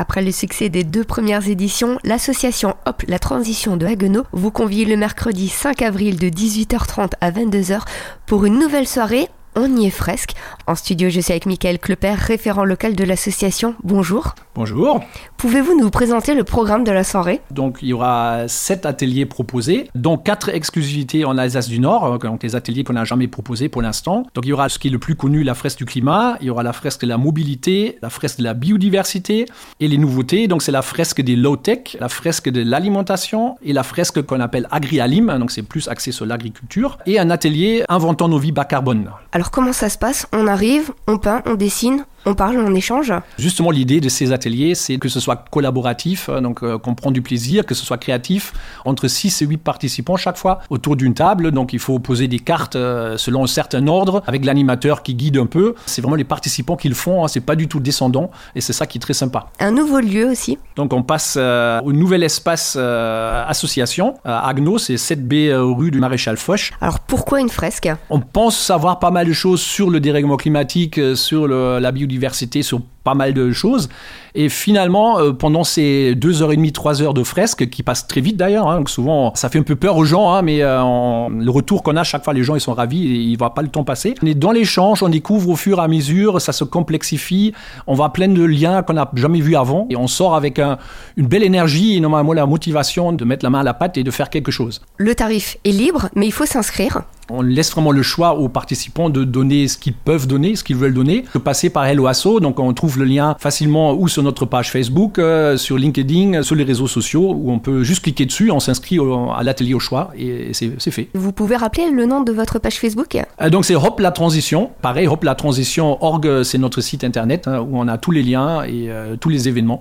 Après le succès des deux premières éditions, l'association Hop la transition de Haguenau vous convie le mercredi 5 avril de 18h30 à 22h pour une nouvelle soirée on y est fresque. En studio, je suis avec Michael Klepper, référent local de l'association. Bonjour. Bonjour. Pouvez-vous nous présenter le programme de la soirée? Donc, il y aura sept ateliers proposés, dont quatre exclusivités en Alsace du Nord, donc des ateliers qu'on n'a jamais proposés pour l'instant. Donc, il y aura ce qui est le plus connu, la fresque du climat, il y aura la fresque de la mobilité, la fresque de la biodiversité et les nouveautés. Donc, c'est la fresque des low-tech, la fresque de l'alimentation et la fresque qu'on appelle agri-alim, donc c'est plus axé sur l'agriculture, et un atelier inventant nos vies bas carbone. Alors, comment ça se passe? On arrive, on peint, on dessine, on parle, on échange Justement, l'idée de ces ateliers, c'est que ce soit collaboratif, euh, donc euh, qu'on prend du plaisir, que ce soit créatif, entre 6 et 8 participants chaque fois autour d'une table. Donc il faut poser des cartes euh, selon un certain ordre, avec l'animateur qui guide un peu. C'est vraiment les participants qui le font, hein, c'est pas du tout descendant, et c'est ça qui est très sympa. Un nouveau lieu aussi Donc on passe au nouvel espace association à Agno, c'est 7B rue du Maréchal Foch. Alors pourquoi une fresque? On pense savoir pas mal de choses sur le dérèglement climatique, sur la biodiversité biodiversité sur pas mal de choses. Et finalement, euh, pendant ces deux heures et demie, trois heures de fresque, qui passent très vite d'ailleurs, hein, souvent ça fait un peu peur aux gens, hein, mais euh, le retour qu'on a chaque fois, les gens ils sont ravis et ils ne voient pas le temps passer. On est dans l'échange, on découvre au fur et à mesure, ça se complexifie, on va plein de liens qu'on n'a jamais vus avant et on sort avec une belle énergie et normalement la motivation de mettre la main à la pâte et de faire quelque chose. Le tarif est libre, mais il faut s'inscrire. On laisse vraiment le choix aux participants de donner ce qu'ils peuvent donner, ce qu'ils veulent donner, de passer par Helloasso, donc on trouve le lien facilement ou sur notre page Facebook, euh, sur LinkedIn, sur les réseaux sociaux, où on peut juste cliquer dessus, on s'inscrit à l'atelier au choix et c'est fait. Vous pouvez rappeler le nom de votre page Facebook? Euh, Donc c'est Hop la Transition. Pareil, Hop la Transition org, c'est notre site internet hein, où on a tous les liens et euh, tous les événements.